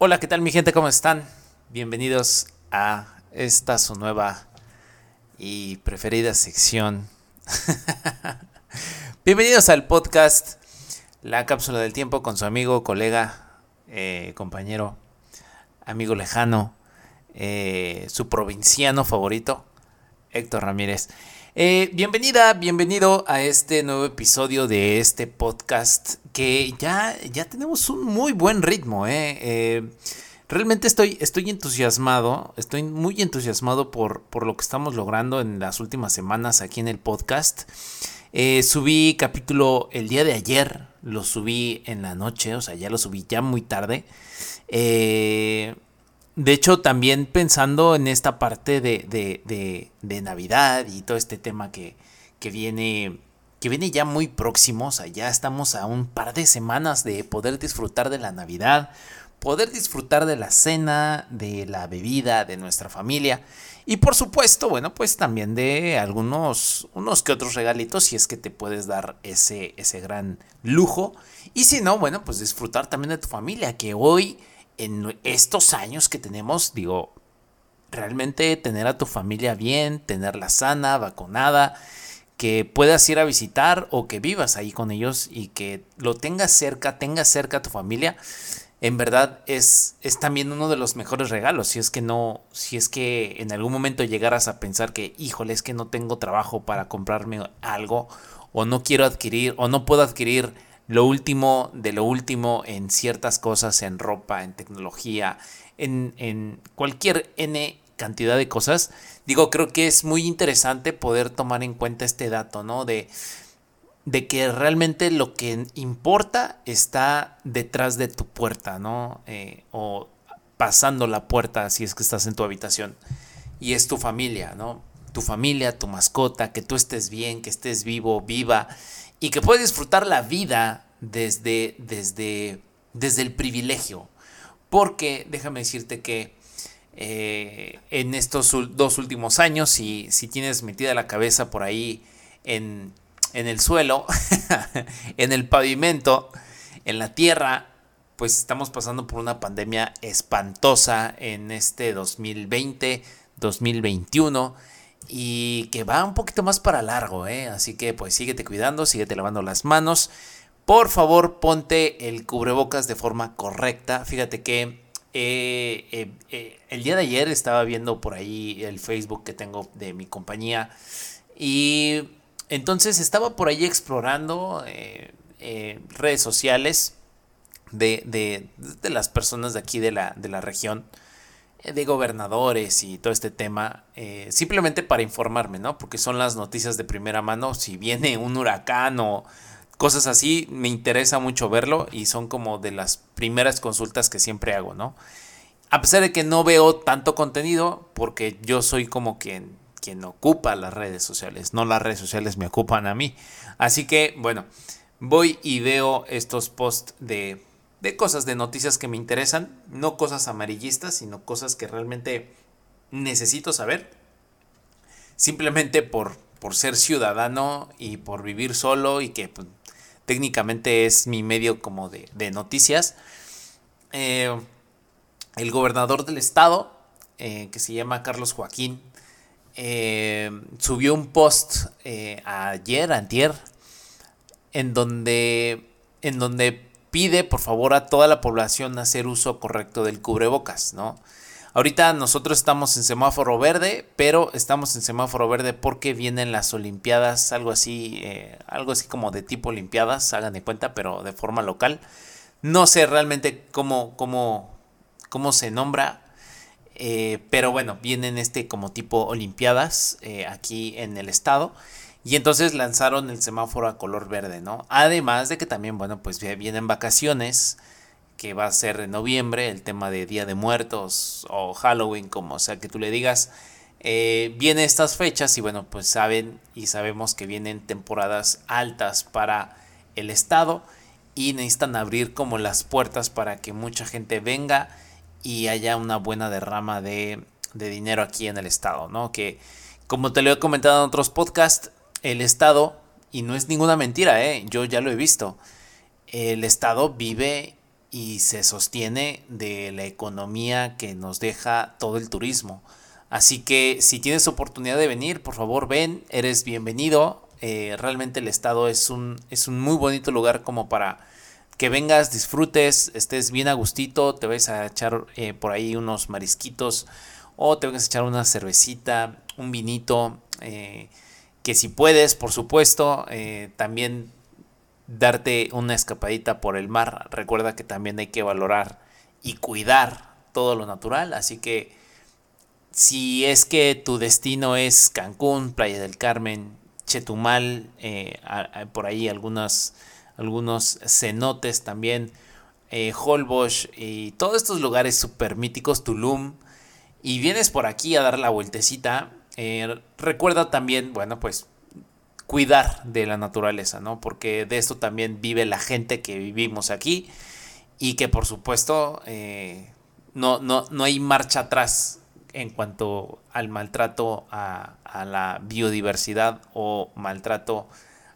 Hola, ¿qué tal mi gente? ¿Cómo están? Bienvenidos a esta su nueva y preferida sección. Bienvenidos al podcast La Cápsula del Tiempo con su amigo, colega, eh, compañero, amigo lejano, eh, su provinciano favorito, Héctor Ramírez. Eh, bienvenida, bienvenido a este nuevo episodio de este podcast que ya, ya tenemos un muy buen ritmo. Eh. Eh, realmente estoy, estoy entusiasmado, estoy muy entusiasmado por, por, lo que estamos logrando en las últimas semanas aquí en el podcast. subí capítulo el día de ayer, lo subí en la noche, o sea, ya lo subí ya muy tarde. Eh, de hecho, también pensando en esta parte de, Navidad y todo este tema que, viene que viene ya muy próximo, o sea, ya estamos a un par de semanas de poder disfrutar de la Navidad, poder disfrutar de la cena, de la bebida, de nuestra familia y por supuesto, bueno, pues también de algunos unos que otros regalitos si es que te puedes dar ese ese gran lujo. Y si no, bueno, pues disfrutar también de tu familia, que hoy en estos años que tenemos, digo, realmente tener a tu familia bien, tenerla sana, vacunada, que puedas ir a visitar o que vivas ahí con ellos y que lo tengas cerca, tengas cerca a tu familia, en verdad es, es también uno de los mejores regalos. Si es que no, si es que en algún momento llegaras a pensar que, híjole, es que no tengo trabajo para comprarme algo, o no quiero adquirir, o no puedo adquirir lo último de lo último en ciertas cosas, en ropa, en tecnología, en, cualquier N cantidad de cosas. Digo, creo que es muy interesante poder tomar en cuenta este dato, ¿no? De, de que realmente lo que importa está detrás de tu puerta, ¿no? Eh, o pasando la puerta si es que estás en tu habitación. Y es tu familia, ¿no? Tu familia, tu mascota, que tú estés bien, que estés vivo, viva y que puedes disfrutar la vida desde, desde, desde el privilegio. Porque déjame decirte que eh, en estos dos últimos años, si, si tienes metida la cabeza por ahí en, en el suelo, en el pavimento, en la tierra, pues estamos pasando por una pandemia espantosa en este 2020, 2021 y que va un poquito más para largo, ¿eh? Así que pues síguete cuidando, síguete lavando las manos. Por favor, ponte el cubrebocas de forma correcta. Fíjate que eh, eh, eh, el día de ayer estaba viendo por ahí el Facebook que tengo de mi compañía y entonces estaba por ahí explorando redes sociales de, de, las personas de aquí de la, de la región de gobernadores y todo este tema, simplemente para informarme, ¿no? Porque son las noticias de primera mano, si viene un huracán o cosas así, me interesa mucho verlo y son como de las primeras consultas que siempre hago, ¿no? A pesar de que no veo tanto contenido, porque yo soy como quien, quien ocupa las redes sociales, no las redes sociales me ocupan a mí. Así que, bueno, voy y veo estos posts de de cosas, de noticias que me interesan, no cosas amarillistas, sino cosas que realmente necesito saber, simplemente por, por ser ciudadano y por vivir solo y que pues, técnicamente es mi medio como de, noticias. Eh, el gobernador del estado, eh, que se llama Carlos Joaquín, eh, subió un post ayer, antier, en donde, en donde pide por favor a toda la población hacer uso correcto del cubrebocas, ¿no? Ahorita nosotros estamos en semáforo verde, pero estamos en semáforo verde porque vienen las Olimpiadas, algo así, eh, algo así como de tipo Olimpiadas, hagan de cuenta, pero de forma local. No sé realmente cómo, cómo, cómo se nombra, eh, pero bueno, vienen este como tipo Olimpiadas eh, aquí en el estado. Y entonces lanzaron el semáforo a color verde, ¿no? Además de que también, bueno, pues vienen vacaciones, que va a ser en noviembre, el tema de Día de Muertos o Halloween, como sea que tú le digas. Eh, vienen estas fechas y bueno, pues saben y sabemos que vienen temporadas altas para el estado y necesitan abrir como las puertas para que mucha gente venga y haya una buena derrama de, de dinero aquí en el estado, ¿no? Que como te lo he comentado en otros podcasts, el Estado, y no es ninguna mentira, ¿eh? yo ya lo he visto, el Estado vive y se sostiene de la economía que nos deja todo el turismo. Así que si tienes oportunidad de venir, por favor ven, eres bienvenido. Eh, realmente el estado es un, es un muy bonito lugar como para que vengas, disfrutes, estés bien a gustito, te vas a echar eh, por ahí unos marisquitos o te vengas a echar una cervecita, un vinito, eh, que si puedes, por supuesto, también darte una escapadita por el mar. Recuerda que también hay que valorar y cuidar todo lo natural, así que si es que tu destino es Cancún, Playa del Carmen, Chetumal, eh, por ahí algunos cenotes también, eh, Holbox y todos estos lugares super míticos, Tulum, y vienes por aquí a dar la vueltecita, eh, recuerda también, bueno, pues cuidar de la naturaleza, ¿no? Porque de esto también vive la gente que vivimos aquí y que por supuesto no, no, no hay marcha atrás en cuanto al maltrato a, la biodiversidad o maltrato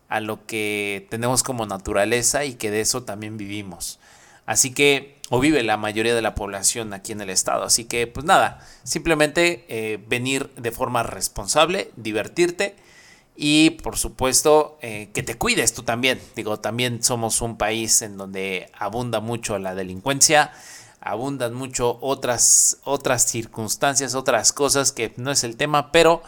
a lo que tenemos como naturaleza y que de eso también vivimos. Así que, o vive la mayoría de la población aquí en el estado. Así que, pues nada, simplemente eh, venir de forma responsable, divertirte y, por supuesto, eh, que te cuides tú también. Digo, también somos un país en donde abunda mucho la delincuencia abundan mucho otras, otras circunstancias, otras cosas que no es el tema, pero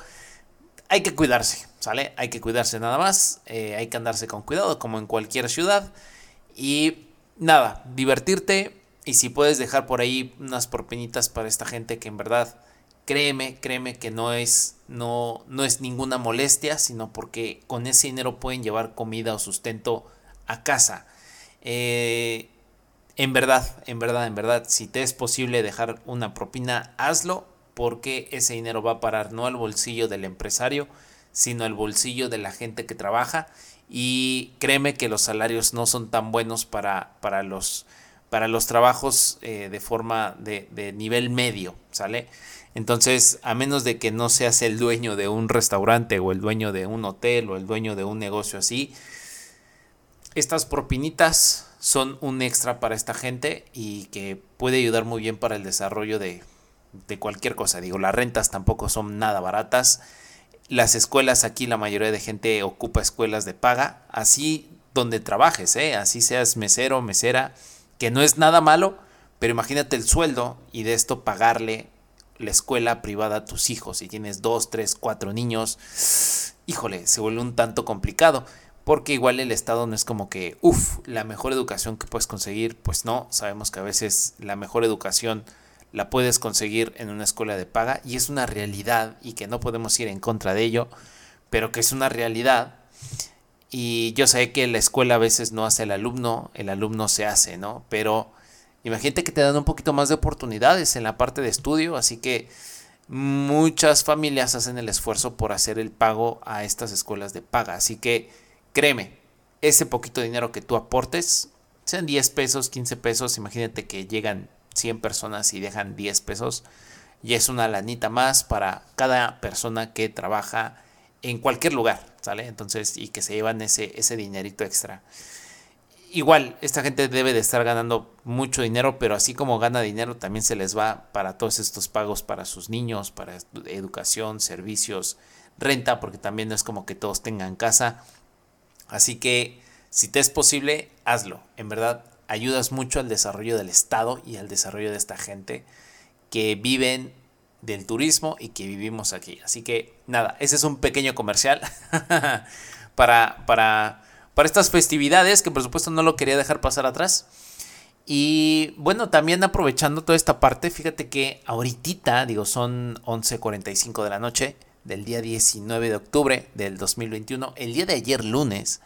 hay que cuidarse, ¿sale? Hay que cuidarse nada más, eh, hay que andarse con cuidado como en cualquier ciudad y nada, divertirte y si puedes dejar por ahí unas propinitas para esta gente que en verdad créeme, créeme que no es no no es ninguna molestia, sino porque con ese dinero pueden llevar comida o sustento a casa. Eh, en verdad, en verdad, en verdad, si te es posible dejar una propina, hazlo porque ese dinero va a parar no al bolsillo del empresario, sino al bolsillo de la gente que trabaja y créeme que los salarios no son tan buenos para, para, los, para los trabajos eh, de forma de, de nivel medio, ¿sale? Entonces, a menos de que no seas el dueño de un restaurante o el dueño de un hotel o el dueño de un negocio así, estas propinitas son un extra para esta gente y que puede ayudar muy bien para el desarrollo de, cualquier cosa. Digo, las rentas tampoco son nada baratas. Las escuelas aquí, la mayoría de gente ocupa escuelas de paga, así donde trabajes, ¿eh? así seas mesero, mesera, que no es nada malo, pero imagínate el sueldo y de esto pagarle la escuela privada a tus hijos. Si tienes dos, tres, cuatro niños, híjole, se vuelve un tanto complicado porque igual el Estado no es como que, uff, la mejor educación que puedes conseguir, pues no, sabemos que a veces la mejor educación la puedes conseguir en una escuela de paga y es una realidad y que no podemos ir en contra de ello, pero que es una realidad. Y yo sé que la escuela a veces no hace el alumno, el alumno se hace, ¿no? Pero imagínate que te dan un poquito más de oportunidades en la parte de estudio, así que muchas familias hacen el esfuerzo por hacer el pago a estas escuelas de paga, así que Créeme, ese poquito dinero que tú aportes, sean 10 pesos, 15 pesos, imagínate que llegan 100 personas y dejan 10 pesos, y es una lanita más para cada persona que trabaja en cualquier lugar, ¿sale? Entonces, y que se llevan ese, ese dinerito extra. Igual, esta gente debe de estar ganando mucho dinero, pero así como gana dinero, también se les va para todos estos pagos para sus niños, para educación, servicios, renta, porque también no es como que todos tengan casa. Así que si te es posible, hazlo. En verdad, ayudas mucho al desarrollo del Estado y al desarrollo de esta gente que viven del turismo y que vivimos aquí. Así que nada, ese es un pequeño comercial para, para, para estas festividades que por supuesto no lo quería dejar pasar atrás. Y bueno, también aprovechando toda esta parte, fíjate que ahorita, digo, son 11.45 de la noche, del día 19 de octubre del 2021, el día de ayer lunes,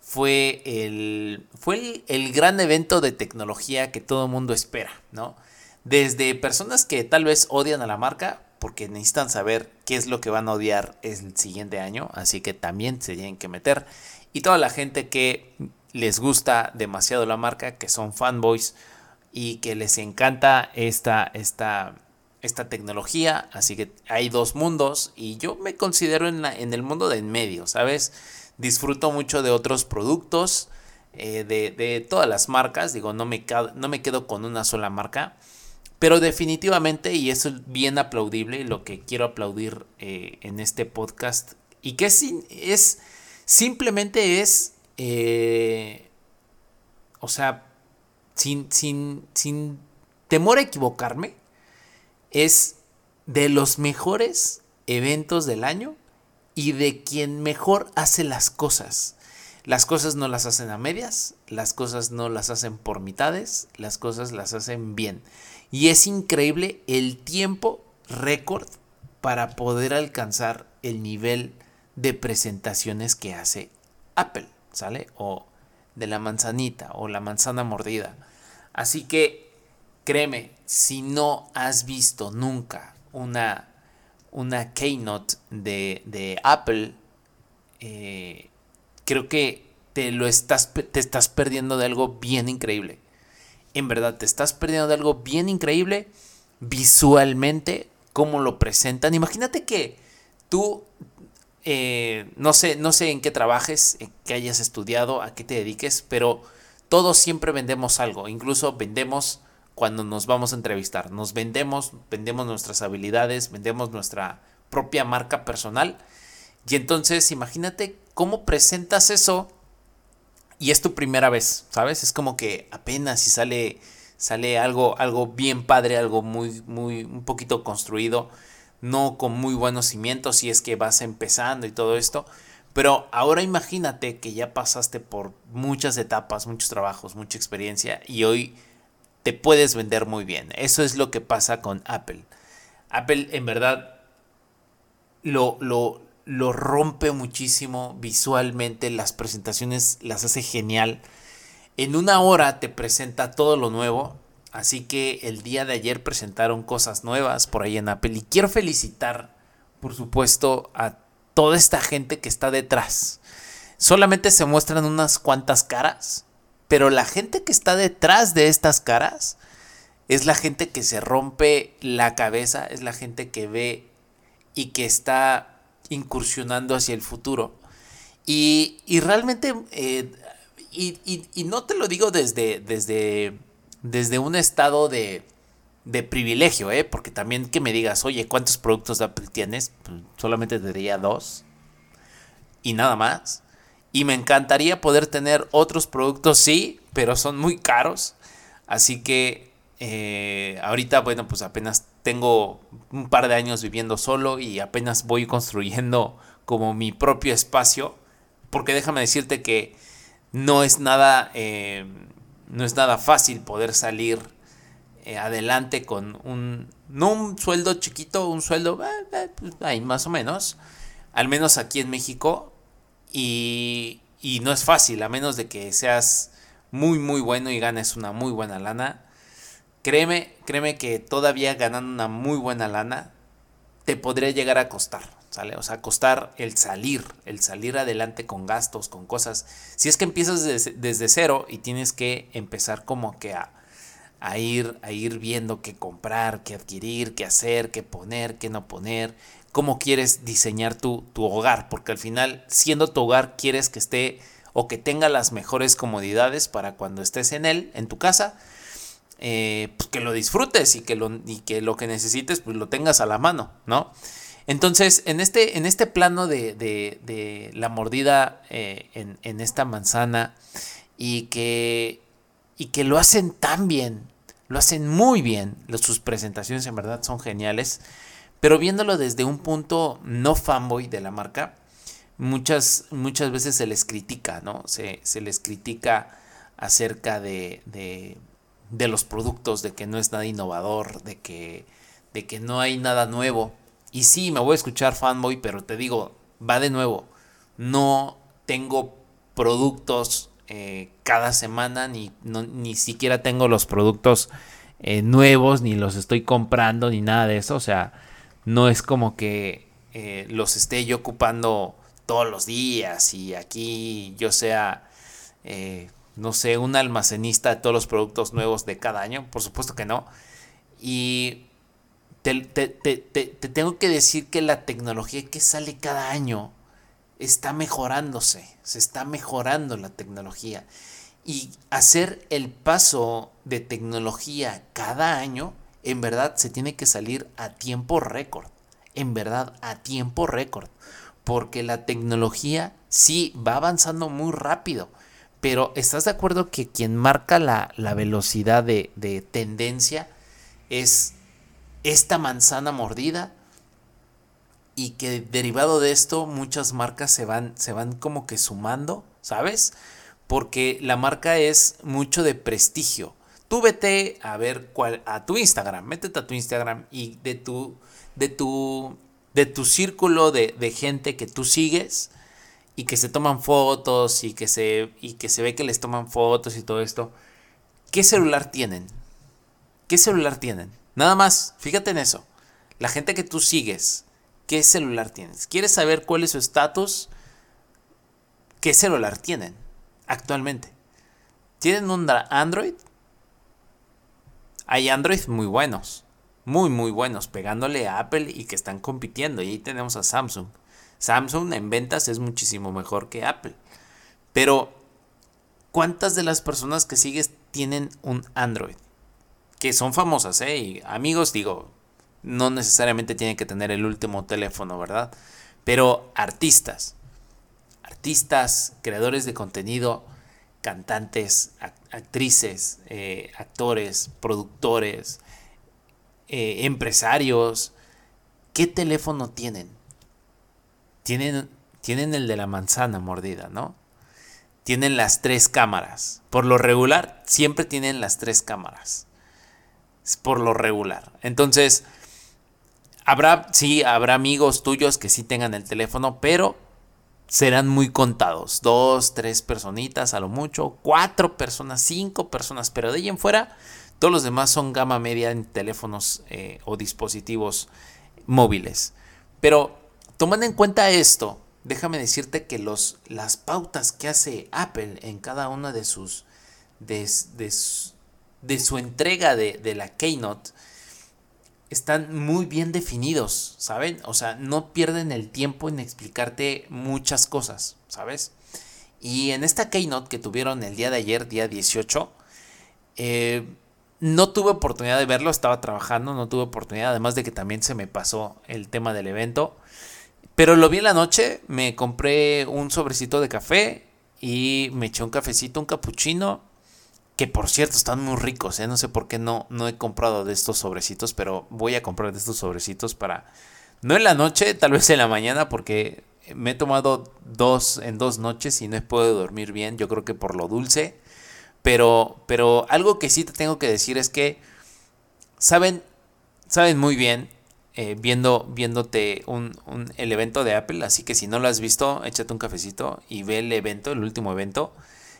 fue el, fue el, gran evento de tecnología que todo el mundo espera, ¿no? Desde personas que tal vez odian a la marca porque necesitan saber qué es lo que van a odiar el siguiente año, así que también se tienen que meter. Y toda la gente que les gusta demasiado la marca, que son fanboys y que les encanta esta, esta, esta tecnología, así que hay dos mundos y yo me considero en, en el mundo de en medio, ¿sabes? Disfruto mucho de otros productos, eh, de, todas las marcas. Digo, no me, no me quedo con una sola marca. Pero definitivamente, y eso es bien aplaudible, lo que quiero aplaudir eh, en este podcast, y que es, es simplemente es, eh, o sea, sin, sin, sin temor a equivocarme, es de los mejores eventos del año y de quien mejor hace las cosas. Las cosas no las hacen a medias, las cosas no las hacen por mitades, las cosas las hacen bien. Y es increíble el tiempo récord para poder alcanzar el nivel de presentaciones que hace Apple, ¿sale? O de la manzanita o la manzana mordida. Así que créeme, si no has visto nunca una, una keynote de, Apple, eh, creo que te lo estás, te estás perdiendo de algo bien increíble. En verdad, te estás perdiendo de algo bien increíble visualmente, cómo lo presentan. Imagínate que tú, eh, no, sé, no sé en qué trabajes, en qué hayas estudiado, a qué te dediques, pero todos siempre vendemos algo. Incluso vendemos cuando nos vamos a entrevistar. Nos vendemos, vendemos nuestras habilidades, vendemos nuestra propia marca personal. Y entonces imagínate cómo presentas eso y es tu primera vez, ¿sabes? Es como que apenas si sale sale algo algo bien padre, algo muy muy un poquito construido, no con muy buenos cimientos si es que vas empezando y todo esto. Pero ahora imagínate que ya pasaste por muchas etapas, muchos trabajos, mucha experiencia y hoy te puedes vender muy bien. Eso es lo que pasa con Apple. Apple en verdad lo, lo, lo rompe muchísimo visualmente, las presentaciones las hace genial. En una hora te presenta todo lo nuevo, así que el día de ayer presentaron cosas nuevas por ahí en Apple y quiero felicitar, por supuesto, a toda esta gente que está detrás. Solamente se muestran unas cuantas caras, pero la gente que está detrás de estas caras es la gente que se rompe la cabeza, es la gente que ve y que está incursionando hacia el futuro. Y, realmente, eh, y, no te lo digo desde, desde, desde un estado de, de privilegio, ¿eh? porque también que me digas, oye, ¿cuántos productos tienes? Pues, solamente te diría dos. Y nada más. Y me encantaría poder tener otros productos, sí, pero son muy caros. Así que eh, ahorita, bueno, pues apenas tengo un par de años viviendo solo y apenas voy construyendo como mi propio espacio. Porque déjame decirte que no es nada, eh, no es nada fácil poder salir eh, adelante con un, no un sueldo chiquito, un sueldo, pues, ahí más o menos, al menos aquí en México, y, no es fácil, a menos de que seas muy, muy bueno y ganes una muy buena lana. Créeme, créeme que todavía ganando una muy buena lana, te podría llegar a costar, O sea, costar el salir, el salir adelante con gastos, con cosas. Si es que empiezas desde, cero y tienes que empezar como que a, ir, a ir viendo qué comprar, qué adquirir, qué hacer, qué poner, qué no poner, cómo quieres diseñar tu, hogar, porque al final, siendo tu hogar, quieres que esté o que tenga las mejores comodidades para cuando estés en él, en tu casa, eh, pues que lo disfrutes y que lo, y que lo que necesites, pues lo tengas a la mano, ¿no? Entonces, en este, en este plano de, la mordida eh, en, esta manzana y que, y que lo hacen tan bien, lo hacen muy bien, sus presentaciones en verdad son geniales. Pero viéndolo desde un punto no fanboy de la marca, muchas, muchas veces se les critica, ¿no? Se, les critica acerca de, de, los productos, de que no es nada innovador, de que, de que no hay nada nuevo. Y sí, me voy a escuchar fanboy, pero te digo, va de nuevo. No tengo productos eh, cada semana, ni, ni siquiera tengo los productos eh, nuevos, ni los estoy comprando, ni nada de eso. O sea, no es como que eh, los esté yo ocupando todos los días y aquí yo sea, no sé, un almacenista de todos los productos nuevos de cada año. Por supuesto que no. Y te, tengo que decir que la tecnología que sale cada año está mejorándose, se está mejorando la tecnología. Y hacer el paso de tecnología cada año, en verdad se tiene que salir a tiempo récord. En verdad, a tiempo récord. Porque la tecnología sí va avanzando muy rápido. Pero ¿estás de acuerdo que quien marca la, velocidad de, de tendencia es esta manzana mordida? y que derivado de esto muchas marcas se van, se van como que sumando, ¿sabes? Porque la marca es mucho de prestigio. Tú vete a ver cuál, a tu Instagram, métete a tu Instagram y de tu, de tu, de tu círculo de, de gente que tú sigues y que se toman fotos y que se, y que se ve que les toman fotos y todo esto. ¿Qué celular tienen? ¿Qué celular tienen? Nada más, fíjate en eso. La gente que tú sigues, ¿Qué celular tienes? ¿Quieres saber cuál es su estatus? ¿Qué celular tienen actualmente? ¿Tienen un Android? Hay Android muy buenos, muy muy buenos, pegándole a Apple y que están compitiendo. Y ahí tenemos a Samsung. Samsung en ventas es muchísimo mejor que Apple. Pero, ¿cuántas de las personas que sigues tienen un Android? Que son famosas, ¿eh? Y amigos, digo, no necesariamente tienen que tener el último teléfono, ¿verdad? Pero artistas, artistas, creadores de contenido, cantantes, actrices, eh, actores, productores, eh, empresarios, ¿qué teléfono tienen? tienen? Tienen el de la manzana mordida, ¿no? Tienen las tres cámaras. Por lo regular, siempre tienen las tres cámaras. Por lo regular. Entonces, Habrá, sí, habrá amigos tuyos que sí tengan el teléfono, pero serán muy contados. Dos, tres personitas a lo mucho, cuatro personas, cinco personas, pero de ahí en fuera, todos los demás son gama media en teléfonos eh, o dispositivos móviles. Pero tomando en cuenta esto, déjame decirte que los, las pautas que hace Apple en cada una de sus su entrega de, de la Keynote están muy bien definidos, ¿saben? O sea, no pierden el tiempo en explicarte muchas cosas, ¿sabes? Y en esta keynote que tuvieron el día de ayer, día 18, eh, no tuve oportunidad de verlo, estaba trabajando, no tuve oportunidad, además de que también se me pasó el tema del evento. Pero lo vi en la noche, me compré un sobrecito de café y me eché un cafecito, un cappuccino que por cierto están muy ricos, ¿eh? no sé por qué no, no he comprado de estos sobrecitos, pero voy a comprar de estos sobrecitos para, no en la noche, tal vez en la mañana, porque me he tomado dos en dos noches y no he podido dormir bien, yo creo que por lo dulce, pero, pero algo que sí te tengo que decir es que saben, saben muy bien eh, viendo, viéndote un, un, el evento de Apple, así que si no lo has visto, échate un cafecito y ve el evento, el último evento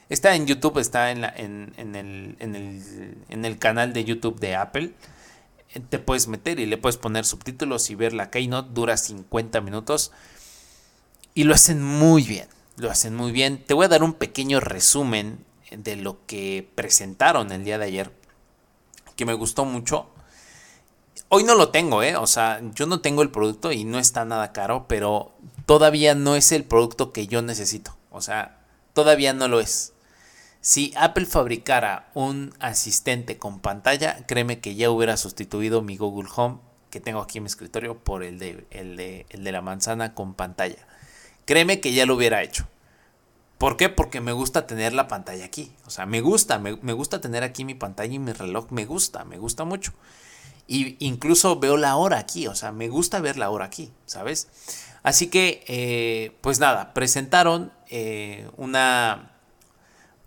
Está en YouTube, está en, la, en, el, el canal de YouTube de Apple. Eh, te puedes meter y le puedes poner subtítulos y ver la Keynote. Dura 50 minutos. Y lo hacen muy bien. Lo hacen muy bien. Te voy a dar un pequeño resumen de lo que presentaron el día de ayer. Que me gustó mucho. Hoy no lo tengo, ¿eh? O sea, yo no tengo el producto y no está nada caro, pero todavía no es el producto que yo necesito. O sea, todavía no lo es. Si Apple fabricara un asistente con pantalla, créeme que ya hubiera sustituido mi Google Home que tengo aquí en mi escritorio por el de, el de, el de la manzana con pantalla. Créeme que ya lo hubiera hecho. ¿Por qué? Porque me gusta tener la pantalla aquí. O sea, me gusta, me, gusta tener aquí mi pantalla y mi reloj. Me gusta, me gusta mucho. Y incluso veo la hora aquí. O sea, me gusta ver la hora aquí, ¿sabes? Así que, eh, pues nada, presentaron eh, una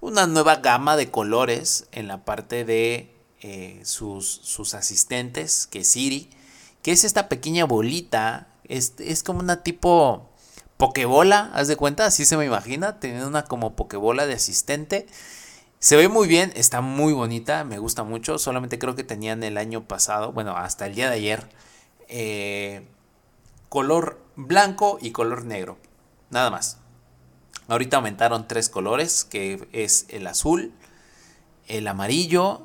una nueva gama de colores en la parte de eh, sus, sus, asistentes, que es Siri, que es esta pequeña bolita, es, es como una tipo pokebola, haz de cuenta, así se me imagina, teniendo una como pokebola de asistente. Se ve muy bien, está muy bonita, me gusta mucho, solamente creo que tenían el año pasado, bueno, hasta el día de ayer, eh, color blanco y color negro, nada más. Ahorita aumentaron tres colores, que es el azul, el amarillo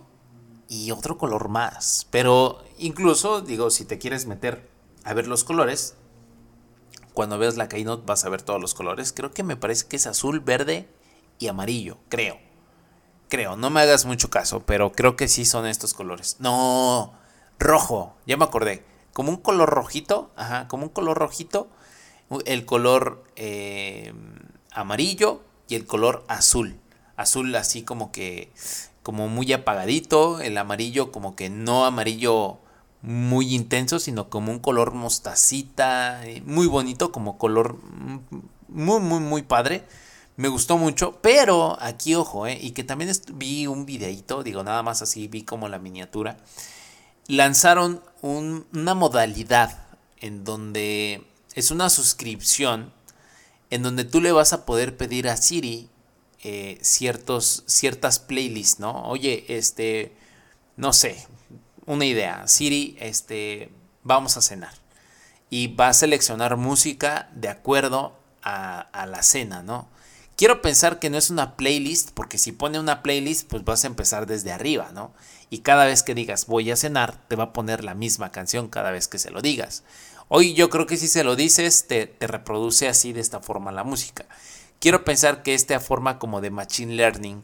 y otro color más. Pero incluso, digo, si te quieres meter a ver los colores, cuando veas la Keynote vas a ver todos los colores. Creo que me parece que es azul, verde y amarillo, creo. Creo, no me hagas mucho caso, pero creo que sí son estos colores. No, rojo, ya me acordé. Como un color rojito, ajá, como un color rojito. El color eh, amarillo y el color azul. Azul así como que, como muy apagadito. El amarillo como que no amarillo muy intenso, sino como un color mostacita, eh, muy bonito, como color mm, muy, muy, muy padre. Me gustó mucho, pero aquí ojo, eh, y que también vi un videito, digo nada más así, vi como la miniatura. Lanzaron una modalidad en donde es una suscripción en donde tú le vas a poder pedir a Siri eh, ciertos, ciertas playlists, ¿no? Oye, este, no sé, una idea. Siri, este, vamos a cenar. Y va a seleccionar música de acuerdo a, la cena, ¿no? Quiero pensar que no es una playlist, porque si pone una playlist, pues vas a empezar desde arriba, ¿no? Y cada vez que digas voy a cenar, te va a poner la misma canción cada vez que se lo digas. Hoy yo creo que si se lo dices, te, te reproduce así de esta forma la música. Quiero pensar que esta forma como de machine learning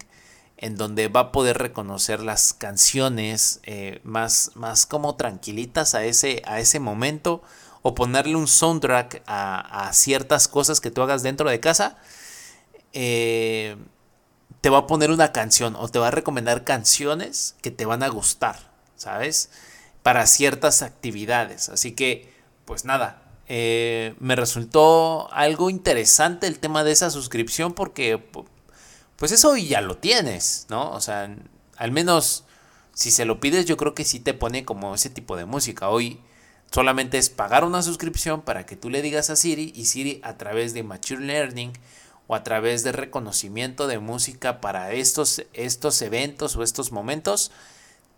en donde va a poder reconocer las canciones eh, más, más como tranquilitas a ese, a ese momento o ponerle un soundtrack a, ciertas cosas que tú hagas dentro de casa, eh, te va a poner una canción o te va a recomendar canciones que te van a gustar, ¿sabes? Para ciertas actividades. Así que, pues nada, eh, me resultó algo interesante el tema de esa suscripción porque pues eso ya lo tienes, ¿no? O sea, al menos si se lo pides yo creo que sí te pone como ese tipo de música. Hoy solamente es pagar una suscripción para que tú le digas a Siri y Siri a través de Mature Learning o a través de reconocimiento de música para estos, estos eventos o estos momentos,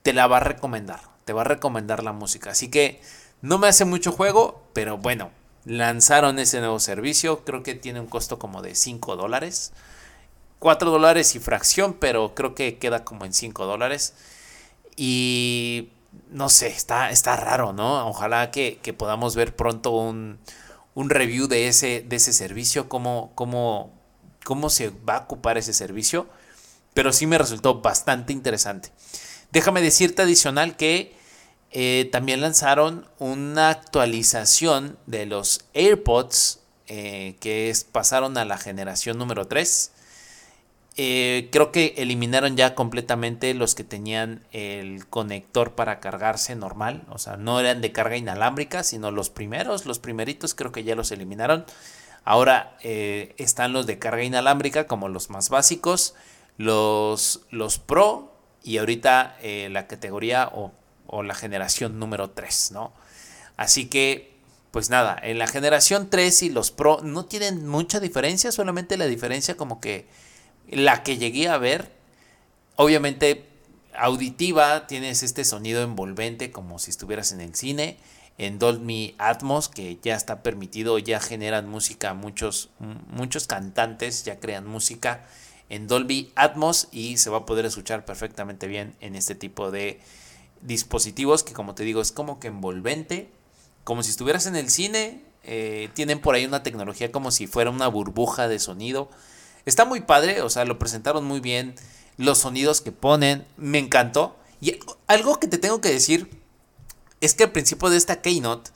te la va a recomendar, te va a recomendar la música. Así que no me hace mucho juego, pero bueno, lanzaron ese nuevo servicio, creo que tiene un costo como de 5 dólares. 4 dólares y fracción, pero creo que queda como en 5 dólares. Y no sé, está, está raro, ¿no? Ojalá que, podamos ver pronto un, review de ese, de ese servicio, cómo, cómo, cómo se va a ocupar ese servicio. Pero sí me resultó bastante interesante. Déjame decirte adicional que eh, también lanzaron una actualización de los AirPods eh, que es, pasaron a la generación número 3. Eh, creo que eliminaron ya completamente los que tenían el conector para cargarse normal. O sea, no eran de carga inalámbrica, sino los primeros, los primeritos creo que ya los eliminaron. Ahora están los de carga inalámbrica como los más básicos, los, los Pro y ahorita la categoría o, la generación número 3, ¿no? Así que, pues nada, en la generación 3 y los Pro no tienen mucha diferencia, solamente la diferencia como que la que llegué a ver, obviamente auditiva, tienes este sonido envolvente como si estuvieras en el cine. En Dolby Atmos, que ya está permitido, ya generan música, muchos, muchos cantantes ya crean música en Dolby Atmos y se va a poder escuchar perfectamente bien en este tipo de dispositivos que como te digo es como que envolvente, como si estuvieras en el cine, eh, tienen por ahí una tecnología como si fuera una burbuja de sonido Está muy padre, o sea, lo presentaron muy bien. Los sonidos que ponen, me encantó. Y algo que te tengo que decir es que al principio de esta keynote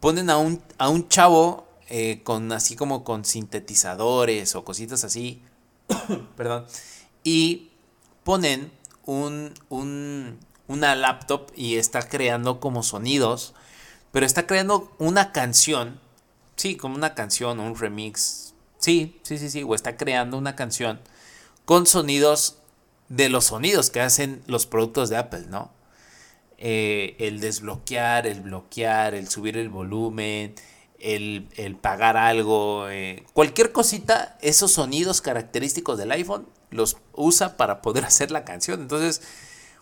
ponen a un, a un chavo eh, con así como con sintetizadores o cositas así. Perdón. Y ponen un, un, una laptop y está creando como sonidos. Pero está creando una canción. Sí, como una canción, un remix, Sí, sí, sí, sí, o está creando una canción con sonidos de los sonidos que hacen los productos de Apple, ¿no? Eh, el desbloquear, el bloquear, el subir el volumen, el, pagar algo, eh, cualquier cosita, esos sonidos característicos del iPhone los usa para poder hacer la canción. Entonces,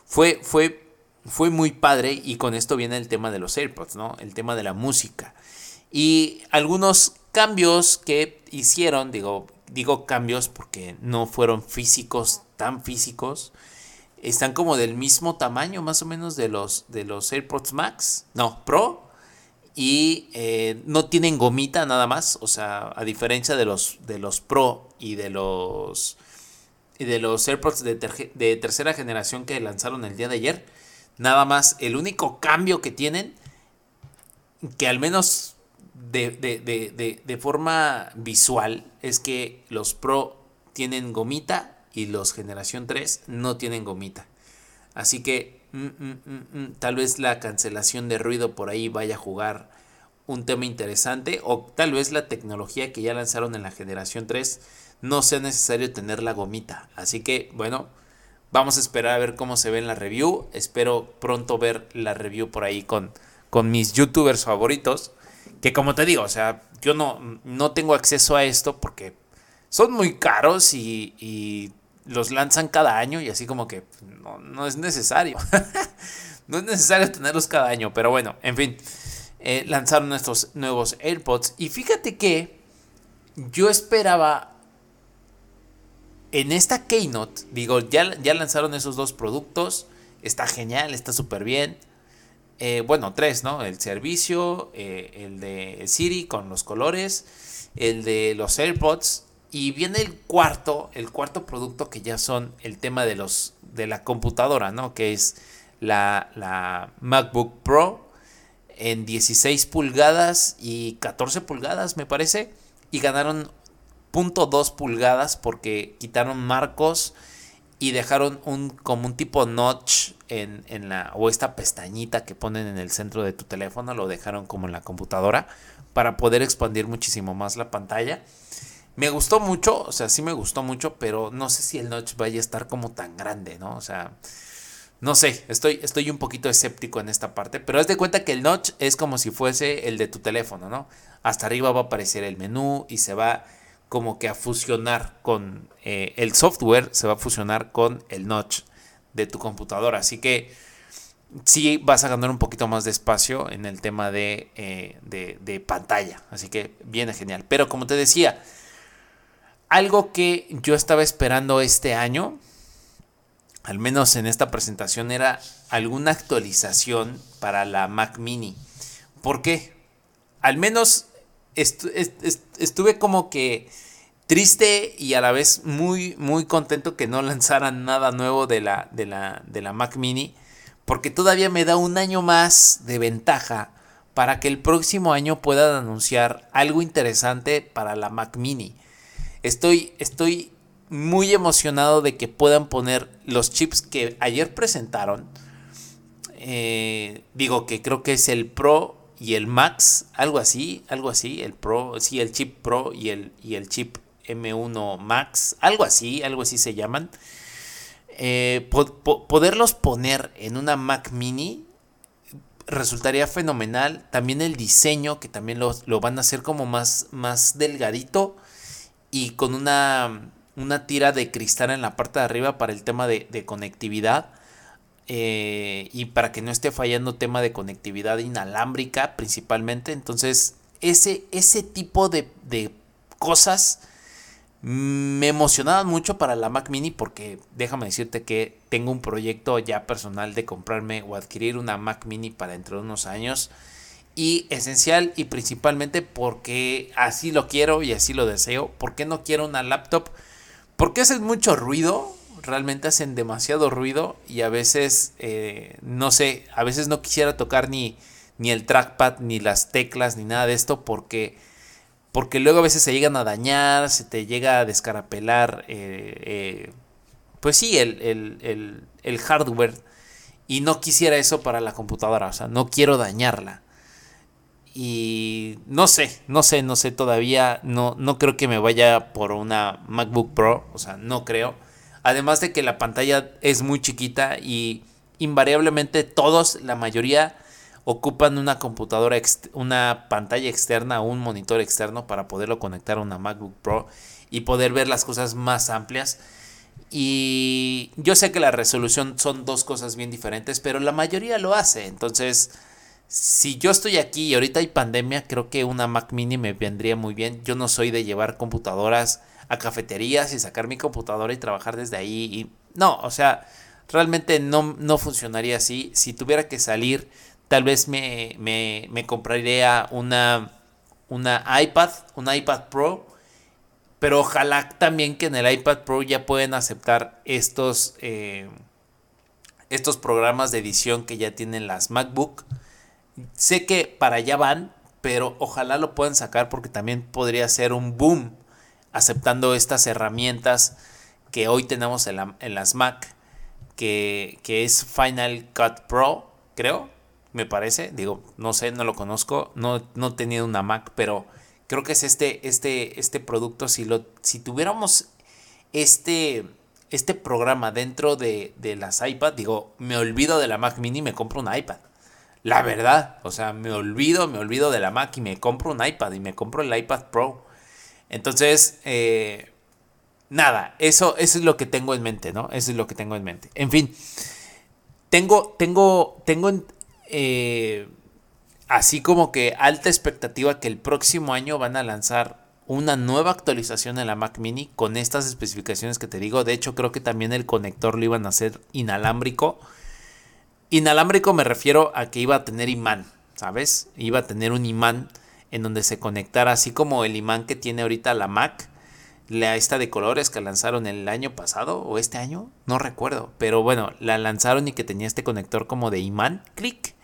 fue, fue, fue muy padre y con esto viene el tema de los AirPods, ¿no? El tema de la música. Y algunos cambios que hicieron, digo, digo cambios porque no fueron físicos, tan físicos, están como del mismo tamaño más o menos de los, de los AirPods Max, no, Pro, y eh, no tienen gomita nada más, o sea, a diferencia de los, de los Pro y de los de los AirPods de, de tercera generación que lanzaron el día de ayer. Nada más, el único cambio que tienen, que al menos de, de, forma visual, es que los Pro tienen gomita y los generación 3 no tienen gomita. Así que mm, mm, mm, tal vez la cancelación de ruido por ahí vaya a jugar un tema interesante o tal vez la tecnología que ya lanzaron en la generación 3 no sea necesario tener la gomita. Así que bueno, vamos a esperar a ver cómo se ve en la review. Espero pronto ver la review por ahí con, con mis youtubers favoritos. Que como te digo, o sea, yo no, no tengo acceso a esto porque son muy caros y, los lanzan cada año y así como que no, es necesario. no es necesario tenerlos cada año, pero bueno, en fin. Eh, lanzaron estos nuevos AirPods y fíjate que yo esperaba en esta Keynote, digo, ya, ya lanzaron esos dos productos, está genial, está súper bien. Eh, bueno, tres, ¿no? El servicio, eh, el de Siri con los colores, el de los AirPods y viene el cuarto, el cuarto producto que ya son el tema de los de la computadora, ¿no? Que es la, la MacBook Pro en 16 pulgadas y 14 pulgadas, me parece. Y ganaron 0.2 pulgadas porque quitaron marcos y dejaron un como un tipo notch en, en, la o esta pestañita que ponen en el centro de tu teléfono lo dejaron como en la computadora para poder expandir muchísimo más la pantalla me gustó mucho, o sea, sí me gustó mucho, pero no sé si el notch vaya a estar como tan grande, ¿no? O sea, no sé, estoy, estoy un poquito escéptico en esta parte, pero haz de cuenta que el notch es como si fuese el de tu teléfono, ¿no? Hasta arriba va a aparecer el menú y se va como que a fusionar con eh, el software, se va a fusionar con el notch de tu computadora. Así que sí vas a ganar un poquito más de espacio en el tema de, eh, de, de pantalla. Así que viene genial. Pero como te decía, algo que yo estaba esperando este año, al menos en esta presentación, era alguna actualización para la Mac Mini. ¿Por qué? Al menos estuve como que triste y a la vez muy, muy contento que no lanzaran nada nuevo de la, de la, de la Mac Mini, porque todavía me da un año más de ventaja para que el próximo año puedan anunciar algo interesante para la Mac Mini. Estoy, estoy muy emocionado de que puedan poner los chips que ayer presentaron. Eh, digo que creo que es el Pro y el Max, algo así, algo así, el Pro, sí, el chip Pro y el, y el chip M1 Max, algo así, algo así se llaman. Eh, poderlos poner en una Mac mini resultaría fenomenal. También el diseño, que también lo, lo van a hacer como más, más delgadito y con una, una tira de cristal en la parte de arriba para el tema de, conectividad. Eh, y para que no esté fallando tema de conectividad inalámbrica principalmente. Entonces, ese, ese tipo de, de cosas me emocionaban mucho para la Mac Mini porque déjame decirte que tengo un proyecto ya personal de comprarme o adquirir una Mac Mini para dentro de unos años y esencial y principalmente porque así lo quiero y así lo deseo. porque no quiero una laptop? Porque hacen mucho ruido, realmente hacen demasiado ruido y a veces, eh, no sé, a veces no quisiera tocar ni, ni el trackpad, ni las teclas, ni nada de esto porque, porque luego a veces se llegan a dañar, se te llega a descarapelar, eh, eh, pues sí, el, el, el hardware. Y no quisiera eso para la computadora, o sea, no quiero dañarla. Y no sé, no sé, no sé todavía. No, no creo que me vaya por una MacBook Pro. O sea, no creo. Además de que la pantalla es muy chiquita y invariablemente todos, la mayoría, ocupan una computadora, una pantalla externa o un monitor externo para poderlo conectar a una MacBook Pro y poder ver las cosas más amplias. Y yo sé que la resolución son dos cosas bien diferentes, pero la mayoría lo hace. Entonces, si yo estoy aquí y ahorita hay pandemia, creo que una Mac mini me vendría muy bien. Yo no soy de llevar computadoras a cafeterías y sacar mi computadora y trabajar desde ahí. No, o sea, realmente no, no funcionaría así. Si tuviera que salir, tal vez me, me, me compraría una, una iPad, un iPad Pro Pero ojalá también que en el iPad Pro ya pueden aceptar estos, eh, estos programas de edición que ya tienen las MacBook. Sé que para allá van, pero ojalá lo puedan sacar porque también podría ser un boom aceptando estas herramientas que hoy tenemos en, las Mac, que, es Final Cut Pro, creo, me parece. Digo, no sé, no lo conozco, no, no he tenido una Mac, pero creo que es este, este, este producto. Si, lo, si tuviéramos este, este programa dentro de, de las iPad, digo, me olvido de la Mac mini y me compro un iPad. La verdad, o sea, me olvido, me olvido de la Mac y me compro un iPad y me compro el iPad Pro. Entonces, eh, nada, eso, eso es lo que tengo en mente, ¿no? Eso es lo que tengo en mente. En fin, tengo, tengo, tengo eh, así como que alta expectativa que el próximo año van a lanzar una nueva actualización en la Mac Mini con estas especificaciones que te digo. De hecho, creo que también el conector lo iban a hacer inalámbrico. Inalámbrico me refiero a que iba a tener imán, ¿sabes? Iba a tener un imán en donde se conectara, así como el imán que tiene ahorita la Mac, la esta de colores que lanzaron el año pasado o este año, no recuerdo, pero bueno, la lanzaron y que tenía este conector como de imán, clic.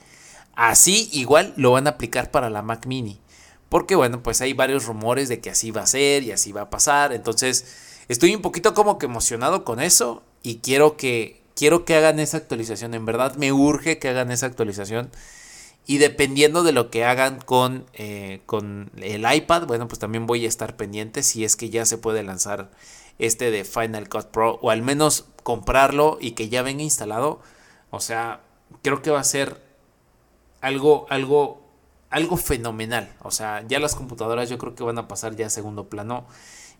Así igual lo van a aplicar para la Mac Mini. Porque bueno, pues hay varios rumores de que así va a ser y así va a pasar. Entonces, estoy un poquito como que emocionado con eso y quiero que quiero que hagan esa actualización. En verdad me urge que hagan esa actualización y dependiendo de lo que hagan con, eh, con el iPad, bueno, pues también voy a estar pendiente si es que ya se puede lanzar este de Final Cut Pro o al menos comprarlo y que ya venga instalado. O sea, creo que va a ser algo, algo, algo fenomenal. O sea, ya las computadoras yo creo que van a pasar ya a segundo plano.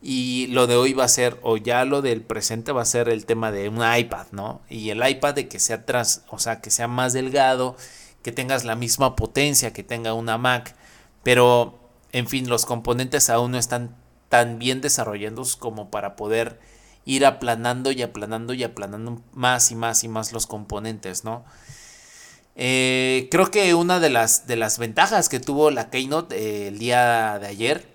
Y lo de hoy va a ser, o ya lo del presente va a ser el tema de un iPad, ¿no? Y el iPad de que sea tras, o sea, que sea más delgado que tengas la misma potencia que tenga una Mac, pero en fin, los componentes aún no están tan bien desarrollados como para poder ir aplanando y aplanando y aplanando más y más y más los componentes, ¿no? Eh, creo que una de las, de las ventajas que tuvo la Keynote eh, el día de ayer,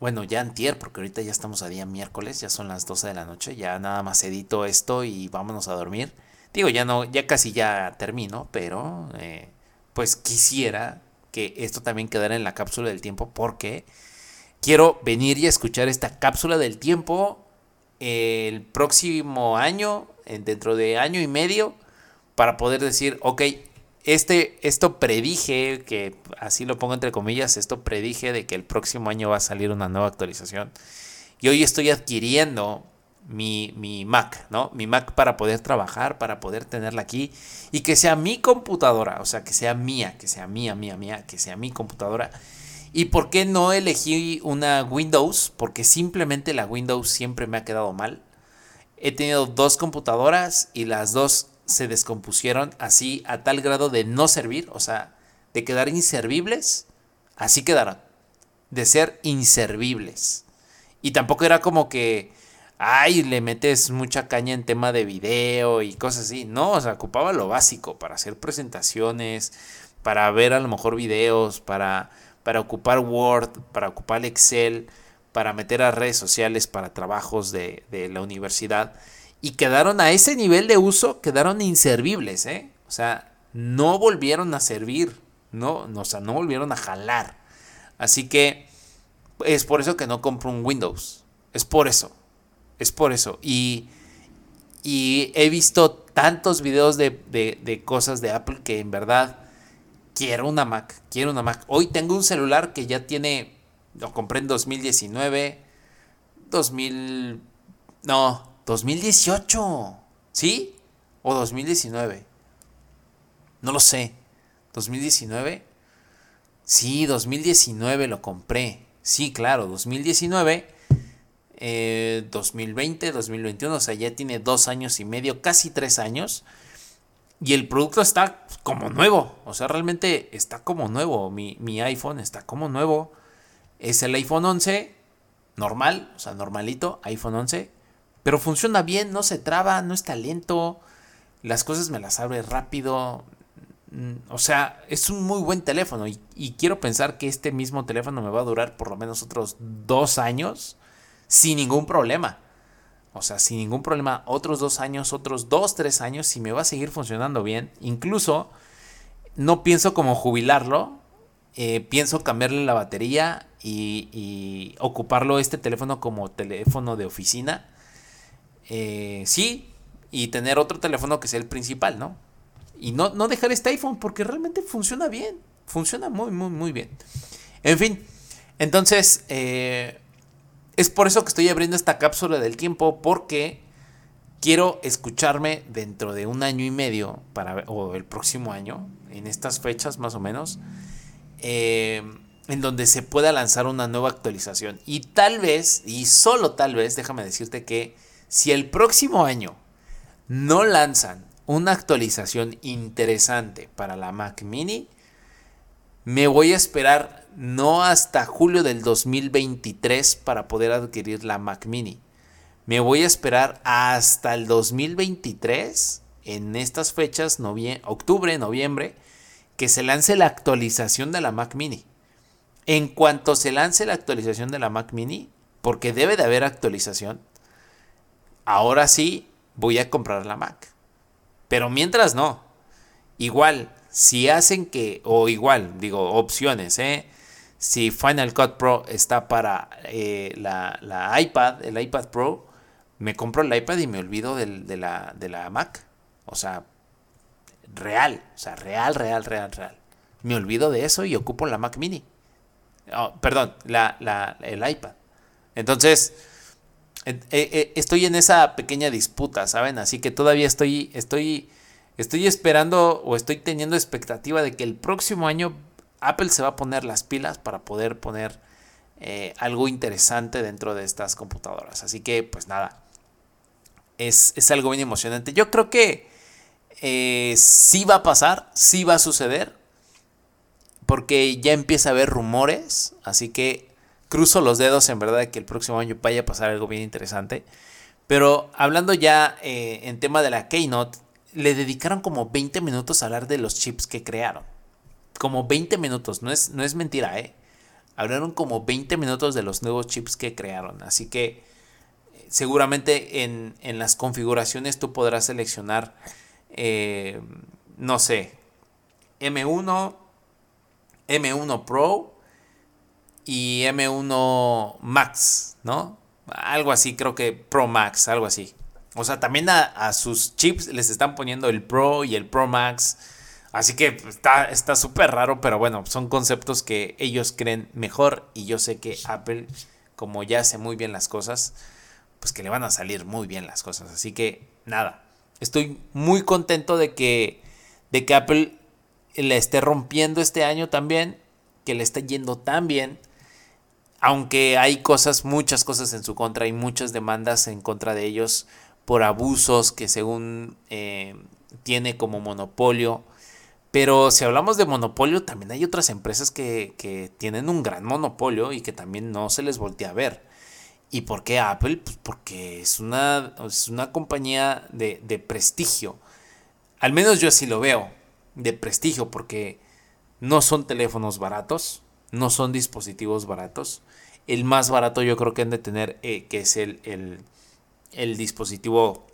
bueno, ya antier, porque ahorita ya estamos a día miércoles, ya son las 12 de la noche, ya nada más edito esto y vámonos a dormir. Digo, ya no, ya casi ya termino, pero eh, pues quisiera que esto también quedara en la cápsula del tiempo porque quiero venir y escuchar esta cápsula del tiempo el próximo año, dentro de año y medio, para poder decir, ok, este, esto predije, que así lo pongo entre comillas, esto predije de que el próximo año va a salir una nueva actualización. Y hoy estoy adquiriendo mi, Mac, ¿no? Mi Mac para poder trabajar, para poder tenerla aquí y que sea mi computadora, o sea, que sea mía, que sea mía, mía, mía, que sea mi computadora. ¿Y por qué no elegí una Windows? Porque simplemente la Windows siempre me ha quedado mal. He tenido dos computadoras y las dos se descompusieron así a tal grado de no servir, o sea, de quedar inservibles. Así quedaron. De ser inservibles. Y tampoco era como que ay, le metes mucha caña en tema de video y cosas así. No, o sea, ocupaba lo básico para hacer presentaciones, para ver a lo mejor videos, para, para ocupar Word, para ocupar Excel, para meter a redes sociales, para trabajos de, de la universidad. Y quedaron a ese nivel de uso, quedaron inservibles, ¿eh? O sea, no volvieron a servir, no, o sea, no volvieron a jalar. Así que es por eso que no compro un Windows. Es por eso. Es por eso. Y, y he visto tantos videos de, cosas de Apple que en verdad quiero una Mac. Quiero una Mac. Hoy tengo un celular que ya tiene. Lo compré en 2019. 2000. No, 2018. ¿Sí? ¿O 2019? No lo sé. ¿2019? Sí, 2019 lo compré. Sí, claro, 2019 2020, eh, 2021, o sea, ya tiene dos años y medio, casi tres años. Y el producto está como nuevo, o sea, realmente está como nuevo. Mi, mi iPhone está como nuevo. Es el iPhone 11 normal, o sea, normalito, iPhone 11. Pero funciona bien, no se traba, no está lento. Las cosas me las abre rápido. Mm, o sea, es un muy buen teléfono y, y, quiero pensar que este mismo teléfono me va a durar por lo menos otros dos años sin ningún problema. O sea, sin ningún problema, otros dos años, otros dos, tres años, si me va a seguir funcionando bien. Incluso no pienso como jubilarlo, eh, pienso cambiarle la batería y, ocuparlo este teléfono como teléfono de oficina. Eh, sí, y tener otro teléfono que sea el principal, ¿no? Y no, no dejar este iPhone porque realmente funciona bien. Funciona muy, muy, muy bien. En fin, entonces, eh, es por eso que estoy abriendo esta cápsula del tiempo porque quiero escucharme dentro de un año y medio para, o el próximo año, en estas fechas más o menos, eh, en donde se pueda lanzar una nueva actualización. Y tal vez, y solo tal vez, déjame decirte que si el próximo año no lanzan una actualización interesante para la Mac mini, me voy a esperar no hasta julio del 2023 para poder adquirir la Mac mini. Me voy a esperar hasta el 2023, en estas fechas, octubre, noviembre, que se lance la actualización de la Mac mini. En cuanto se lance la actualización de la Mac mini, porque debe de haber actualización, ahora sí voy a comprar la Mac. Pero mientras no. Igual, si hacen que, o igual, digo, opciones, ¿eh? Si Final Cut Pro está para eh, la, iPad, el iPad Pro, me compro el iPad y me olvido de, la, de la Mac. O sea, real, o sea, real, real, real, real. Me olvido de eso y ocupo la Mac mini. Oh, perdón, la, el iPad. Entonces, eh, eh, estoy en esa pequeña disputa, ¿saben? Así que todavía estoy, estoy, estoy esperando o estoy teniendo expectativa de que el próximo año Apple se va a poner las pilas para poder poner eh, algo interesante dentro de estas computadoras. Así que, pues nada, es, algo bien emocionante. Yo creo que sí va a pasar, sí va a suceder, porque ya empieza a haber rumores, así que cruzo los dedos en verdad de que el próximo año vaya a pasar algo bien interesante. Pero hablando ya eh, en tema de la Keynote, le dedicaron como 20 minutos a hablar de los chips que crearon. Como 20 minutos, no es, no es mentira, ¿eh? Hablaron como 20 minutos de los nuevos chips que crearon. Así que eh, seguramente en, las configuraciones tú podrás seleccionar, eh, no sé, M1, M1 Pro, y M1 Max, ¿no? Algo así, creo que Pro Max, algo así. O sea, también a, sus chips les están poniendo el Pro y el Pro Max. Así que está súper raro, pero bueno, son conceptos que ellos creen mejor y yo sé que Apple, como ya hace muy bien las cosas, pues que le van a salir muy bien las cosas. Así que nada, estoy muy contento de que, de que Apple le esté rompiendo este año también, que le esté yendo tan bien aunque hay cosas, muchas cosas en su contra, hay muchas demandas en contra de ellos por abusos que según eh, tiene como monopolio. Pero si hablamos de monopolio, también hay otras empresas que, tienen un gran monopolio y que también no se les voltea a ver. ¿Y por qué Apple? Pues porque es una, es una compañía de, de prestigio. Al menos yo así lo veo, de prestigio, porque no son teléfonos baratos, no son dispositivos baratos. El más barato yo creo que han de tener, eh, que es el, el, dispositivo,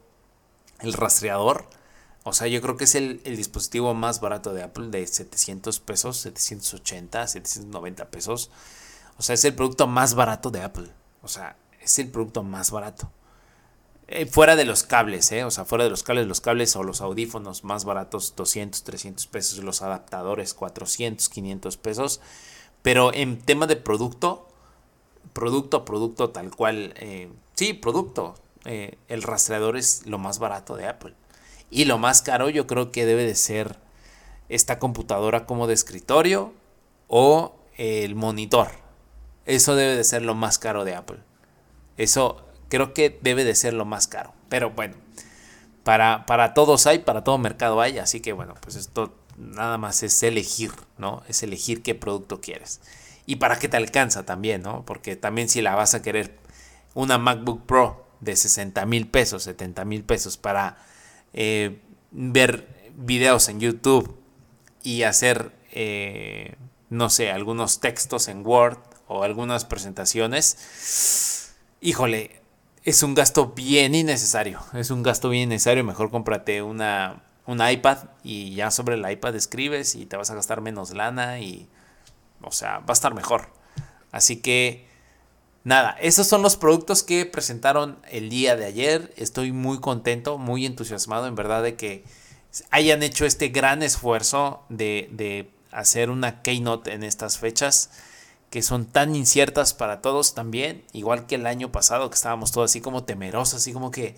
el rastreador. O sea, yo creo que es el, dispositivo más barato de Apple, de 700 pesos, 780, 790 pesos. O sea, es el producto más barato de Apple. O sea, es el producto más barato. Eh, fuera de los cables, ¿eh? O sea, fuera de los cables, los cables o los audífonos más baratos, 200, 300 pesos. Los adaptadores, 400, 500 pesos. Pero en tema de producto, producto, producto tal cual, eh, sí, producto, eh, el rastreador es lo más barato de Apple. Y lo más caro yo creo que debe de ser esta computadora como de escritorio o el monitor. Eso debe de ser lo más caro de Apple. Eso creo que debe de ser lo más caro. Pero bueno, para, para todos hay, para todo mercado hay. Así que bueno, pues esto nada más es elegir, ¿no? Es elegir qué producto quieres. Y para qué te alcanza también, ¿no? Porque también si la vas a querer una MacBook Pro de 60 mil pesos, 70 mil pesos para eh, ver videos en YouTube y hacer, eh, no sé, algunos textos en Word o algunas presentaciones. híjole, es un gasto bien innecesario. Es un gasto bien innecesario. Mejor cómprate una, un iPad y ya sobre el iPad escribes y te vas a gastar menos lana y, o sea, va a estar mejor. Así que, nada, esos son los productos que presentaron el día de ayer. Estoy muy contento, muy entusiasmado en verdad de que hayan hecho este gran esfuerzo de, de hacer una keynote en estas fechas que son tan inciertas para todos también, igual que el año pasado que estábamos todos así como temerosos, así como que,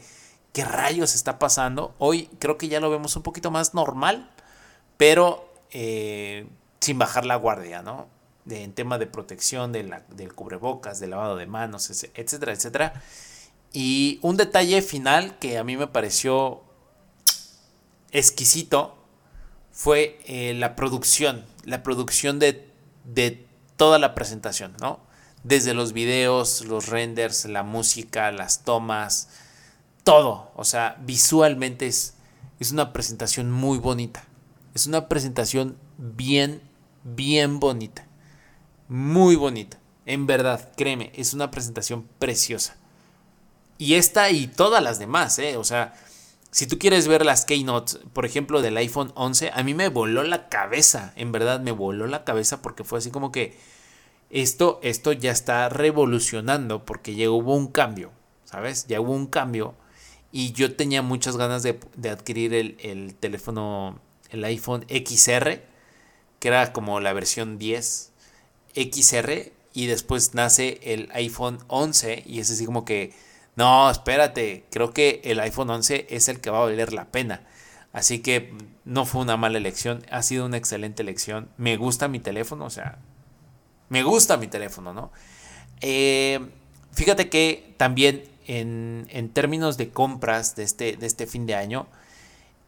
¿qué rayos está pasando? Hoy creo que ya lo vemos un poquito más normal, pero eh, sin bajar la guardia, ¿no? en tema de protección del cubrebocas, del lavado de manos, etcétera, etcétera. Y un detalle final que a mí me pareció exquisito fue eh, la producción, la producción de, de toda la presentación, ¿no? Desde los videos, los renders, la música, las tomas, todo. O sea, visualmente es, es una presentación muy bonita. Es una presentación bien, bien bonita. Muy bonita. En verdad, créeme, es una presentación preciosa. Y esta y todas las demás, ¿eh? O sea, si tú quieres ver las keynotes, por ejemplo, del iPhone 11, a mí me voló la cabeza, en verdad me voló la cabeza porque fue así como que esto, esto ya está revolucionando porque ya hubo un cambio, ¿sabes? Ya hubo un cambio y yo tenía muchas ganas de, adquirir el, el, teléfono, el iPhone XR, que era como la versión 10 XR y después nace el iPhone 11 y es así como que no, espérate, creo que el iPhone 11 es el que va a valer la pena. Así que no fue una mala elección, ha sido una excelente elección. Me gusta mi teléfono, o sea, me gusta mi teléfono, ¿no? Eh, fíjate que también en, en, términos de compras de este, de este fin de año,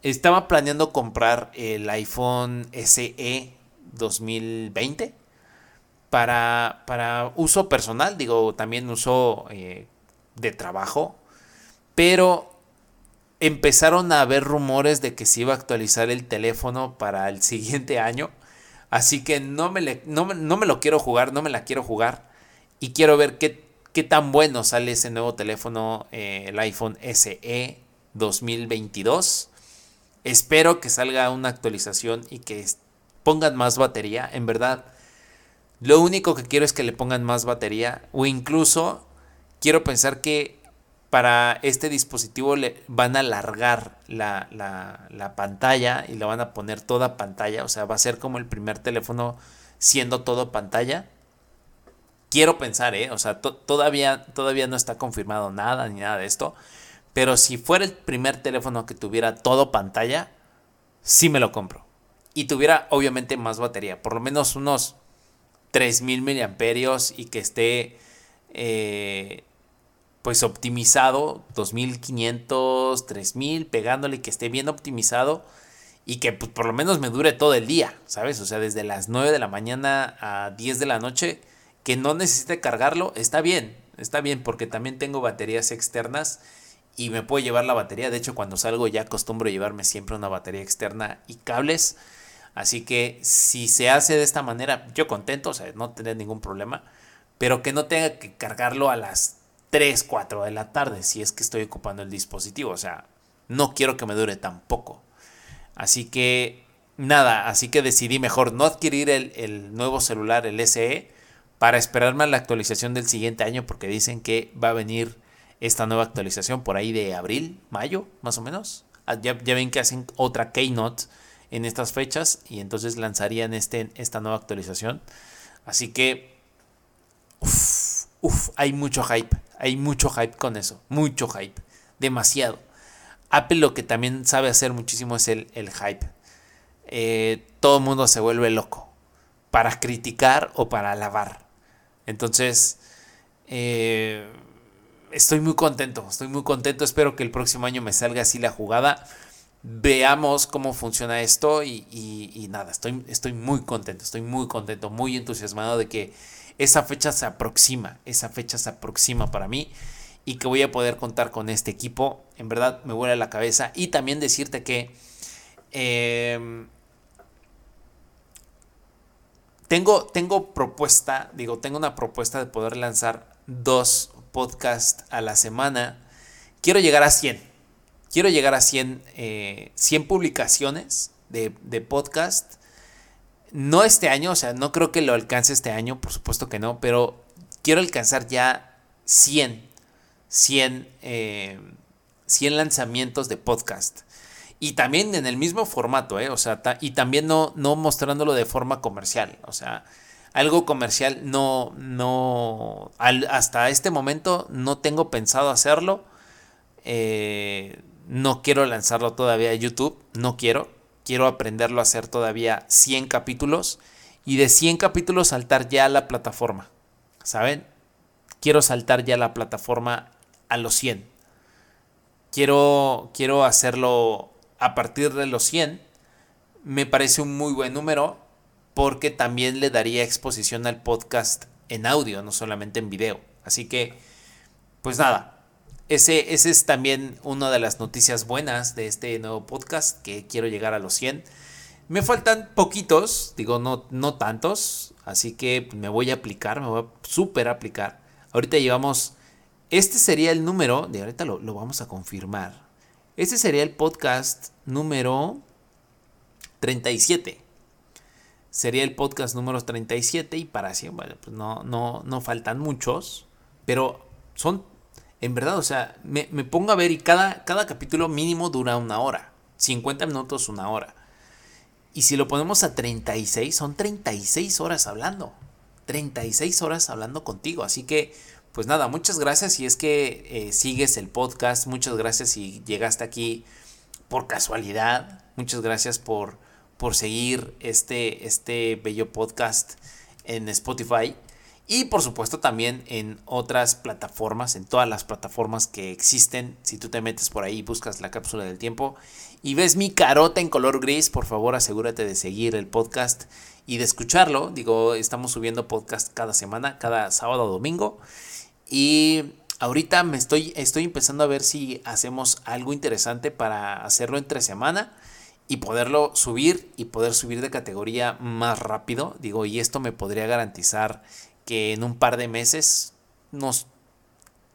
estaba planeando comprar el iPhone SE 2020 para, para uso personal, digo, también uso eh, de trabajo, pero empezaron a haber rumores de que se iba a actualizar el teléfono para el siguiente año. Así que no me, no, me lo quiero jugar, no me la quiero jugar. Y quiero ver qué, qué tan bueno sale ese nuevo teléfono, eh, el iPhone SE 2022. Espero que salga una actualización y que pongan más batería. En verdad, lo único que quiero es que le pongan más batería. O incluso quiero pensar que para este dispositivo le van a alargar la, la, pantalla y le van a poner toda pantalla. O sea, va a ser como el primer teléfono siendo todo pantalla. Quiero pensar, ¿eh? O sea, todavía, todavía no está confirmado nada ni nada de esto. Pero si fuera el primer teléfono que tuviera todo pantalla, sí me lo compro. Y tuviera obviamente más batería. Por lo menos unos 3000 miliamperios y que esté eh, pues optimizado, 2500, 3000, pegándole que esté bien optimizado y que pues, por lo menos me dure todo el día, ¿sabes? O sea, desde las 9 de la mañana a 10 de la noche, que no necesite cargarlo, está bien, está bien, porque también tengo baterías externas y me puedo llevar la batería. De hecho, cuando salgo ya acostumbro llevarme siempre una batería externa y cables. Así que si se hace de esta manera, yo contento, o sea, no tener ningún problema, pero que no tenga que cargarlo a las 3, 4 de la tarde si es que estoy ocupando el dispositivo. O sea, no quiero que me dure tampoco. Así que nada, así que decidí mejor no adquirir el, nuevo celular, el SE, para esperarme a la actualización del siguiente año porque dicen que va a venir esta nueva actualización por ahí de abril, mayo, más o menos. Ah, ya, ven que hacen otra Keynote en estas fechas y entonces lanzarían este, esta nueva actualización. Así que, uff, hay mucho hype. Hay mucho hype con eso, mucho hype, demasiado. Apple lo que también sabe hacer muchísimo es el, hype. Eh, todo el mundo se vuelve loco para criticar o para alabar. Entonces, eh, estoy muy contento, estoy muy contento. Espero que el próximo año me salga así la jugada. Veamos cómo funciona esto y, nada, estoy, muy contento, estoy muy contento, muy entusiasmado de que esa fecha se aproxima, esa fecha se aproxima para mí y que voy a poder contar con este equipo. En verdad me vuela la cabeza y también decirte que em, tengo, tengo propuesta, digo, tengo una propuesta de poder lanzar dos podcasts a la semana. Quiero llegar a 100. Quiero llegar a 100, 100 publicaciones de, de podcast. No este año, o sea, no creo que lo alcance este año, por supuesto que no, pero quiero alcanzar ya 100, 100, 100 lanzamientos de podcast. Y también en el mismo formato, ¿eh? O sea, y también no, no mostrándolo de forma comercial. O sea, algo comercial no, no, hasta este momento no tengo pensado hacerlo. Eh, no quiero lanzarlo todavía a YouTube, no quiero. Quiero aprenderlo a hacer todavía 100 capítulos y de 100 capítulos saltar ya a la plataforma. ¿Saben? Quiero saltar ya a la plataforma a los 100. Quiero, quiero hacerlo a partir de los 100. Me parece un muy buen número porque también le daría exposición al podcast en audio, no solamente en video. Así que, pues nada, ese, ese es también una de las noticias buenas de este nuevo podcast, que quiero llegar a los 100. Me faltan poquitos, digo, no, no tantos, así que me voy a aplicar, me voy a súper aplicar. Ahorita llevamos, este sería el número, de ahorita lo, lo vamos a confirmar. Este sería el podcast número 37. Sería el podcast número 37 y para así, bueno, pues no, no, no faltan muchos, pero son, en verdad, o sea, me, pongo a ver y cada, cada capítulo mínimo dura una hora, 50 minutos, una hora. Y si lo ponemos a 36, son 36 horas hablando. 36 horas hablando contigo. Así que pues nada, muchas gracias si es que eh, sigues el podcast, muchas gracias si llegaste aquí por casualidad, muchas gracias por, por seguir este, este bello podcast en Spotify y por supuesto también en otras plataformas, en todas las plataformas que existen. Si tú te metes por ahí, buscas la cápsula del tiempo y ves mi carota en color gris, por favor asegúrate de seguir el podcast y de escucharlo. Digo, estamos subiendo podcast cada semana, cada sábado o domingo. Y ahorita me estoy, estoy empezando a ver si hacemos algo interesante para hacerlo entre semana y poderlo subir y poder subir de categoría más rápido. Digo, y esto me podría garantizar que en un par de meses, unos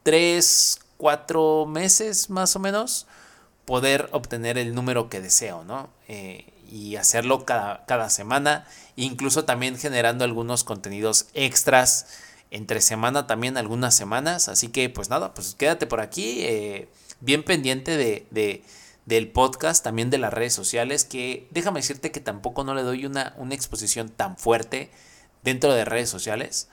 3, 4 meses más o menos, poder obtener el número que deseo, ¿no? Eh, y hacerlo cada, cada semana, incluso también generando algunos contenidos extras entre semana también algunas semanas. Así que pues nada, pues quédate por aquí, eh, bien pendiente de, del podcast, también de las redes sociales, que déjame decirte que tampoco no le doy una, una exposición tan fuerte dentro de redes sociales,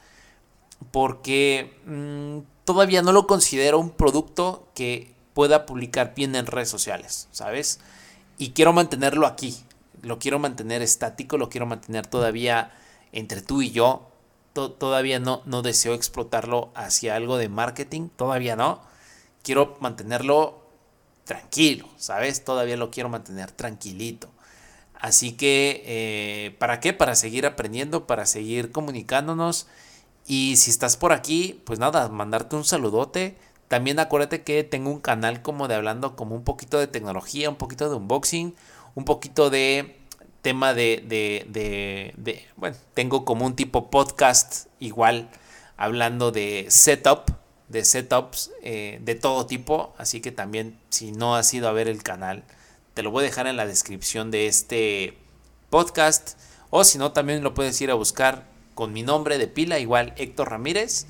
porque mm, todavía no lo considero un producto que pueda publicar bien en redes sociales, ¿sabes? Y quiero mantenerlo aquí, lo quiero mantener estático, lo quiero mantener todavía entre tú y yo, todavía no, no deseo explotarlo hacia algo de marketing, todavía no. Quiero mantenerlo tranquilo, ¿sabes? Todavía lo quiero mantener tranquilito. Así que, eh, ¿para qué? Para seguir aprendiendo, para seguir comunicándonos. Y si estás por aquí, pues nada, mandarte un saludote. También acuérdate que tengo un canal como de hablando como un poquito de tecnología, un poquito de unboxing, un poquito de tema de, de, de, bueno, tengo como un tipo podcast igual hablando de setup, de setups eh, de todo tipo, así que también si no has ido a ver el canal, te lo voy a dejar en la descripción de este podcast, o si no, también lo puedes ir a buscar con mi nombre de pila, igual Héctor Ramírez,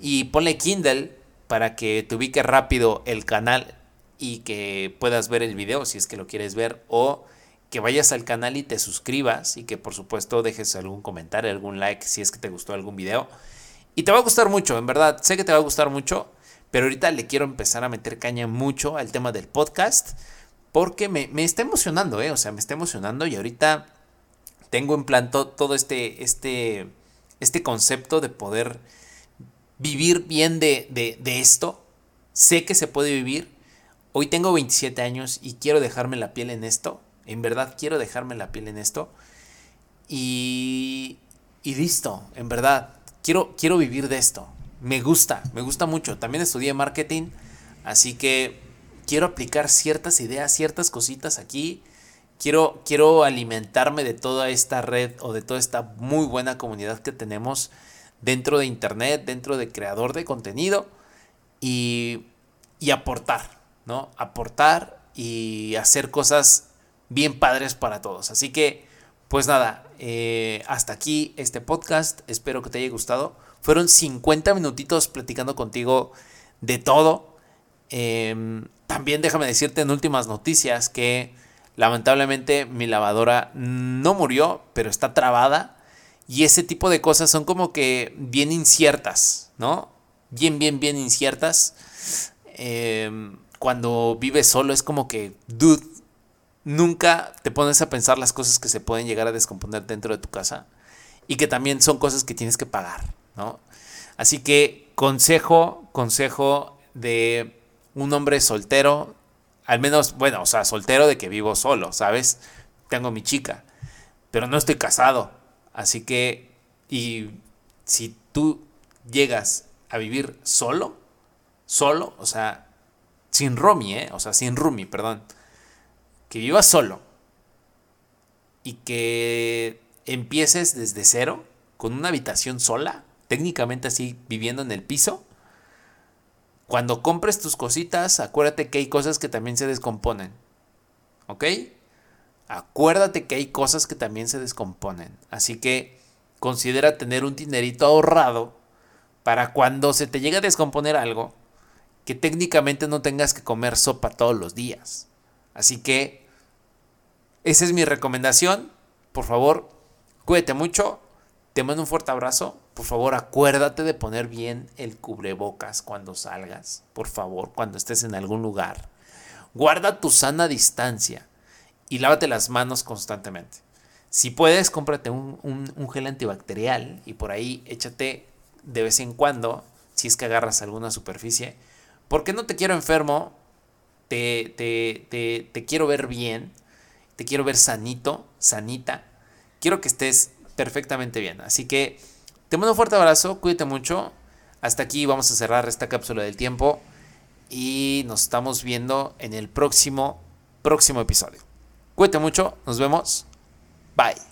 y ponle Kindle para que te ubique rápido el canal y que puedas ver el video si es que lo quieres ver, o que vayas al canal y te suscribas y que por supuesto dejes algún comentario, algún like si es que te gustó algún video. Y te va a gustar mucho, en verdad, sé que te va a gustar mucho, pero ahorita le quiero empezar a meter caña mucho al tema del podcast porque me, está emocionando, ¿eh? O sea, me está emocionando y ahorita tengo en plan todo este, este, este concepto de poder vivir bien de, de, de esto. Sé que se puede vivir. Hoy tengo 27 años y quiero dejarme la piel en esto en verdad quiero dejarme la piel en esto. Y, listo, en verdad, quiero, quiero vivir de esto. Me gusta, me gusta mucho. También estudié marketing, así que quiero aplicar ciertas ideas, ciertas cositas aquí. Quiero, quiero alimentarme de toda esta red o de toda esta muy buena comunidad que tenemos dentro de Internet, dentro de creador de contenido. y, y aportar, ¿no? Aportar y hacer cosas bien padres para todos. Así que, pues nada, eh, hasta aquí este podcast. Espero que te haya gustado. Fueron 50 minutitos platicando contigo de todo. Em, también déjame decirte en últimas noticias que lamentablemente mi lavadora no murió, pero está trabada. Y ese tipo de cosas son como que bien inciertas, ¿no? Bien, bien, bien inciertas. Em, cuando vives solo es como que, dude, nunca te pones a pensar las cosas que se pueden llegar a descomponer dentro de tu casa y que también son cosas que tienes que pagar, ¿no? Así que consejo, consejo de un hombre soltero, al menos, bueno, o sea, soltero de que vivo solo, ¿sabes? Tengo mi chica, pero no estoy casado. Así que, y si tú llegas a vivir solo, solo, o sea, sin roomie, ¿eh? o sea, sin roomie, perdón, que vivas solo y que empieces desde cero con una habitación sola, técnicamente así viviendo en el piso, cuando compres tus cositas, acuérdate que hay cosas que también se descomponen. ¿Ok? Acuérdate que hay cosas que también se descomponen. Así que considera tener un dinerito ahorrado para cuando se te llegue a descomponer algo, que técnicamente no tengas que comer sopa todos los días. Así que esa es mi recomendación. Por favor, cuídate mucho. Te mando un fuerte abrazo. Por favor, acuérdate de poner bien el cubrebocas cuando salgas. Por favor, cuando estés en algún lugar. Guarda tu sana distancia y lávate las manos constantemente. Si puedes, cómprate un, un gel antibacterial y por ahí échate de vez en cuando, si es que agarras alguna superficie porque no te quiero enfermo, te, te, te, quiero ver bien, te quiero ver sanito, sanita. Quiero que estés perfectamente bien. Así que te mando un fuerte abrazo, cuídate mucho. Hasta aquí vamos a cerrar esta cápsula del tiempo y nos estamos viendo en el próximo, próximo episodio. Cuídate mucho, nos vemos. Bye.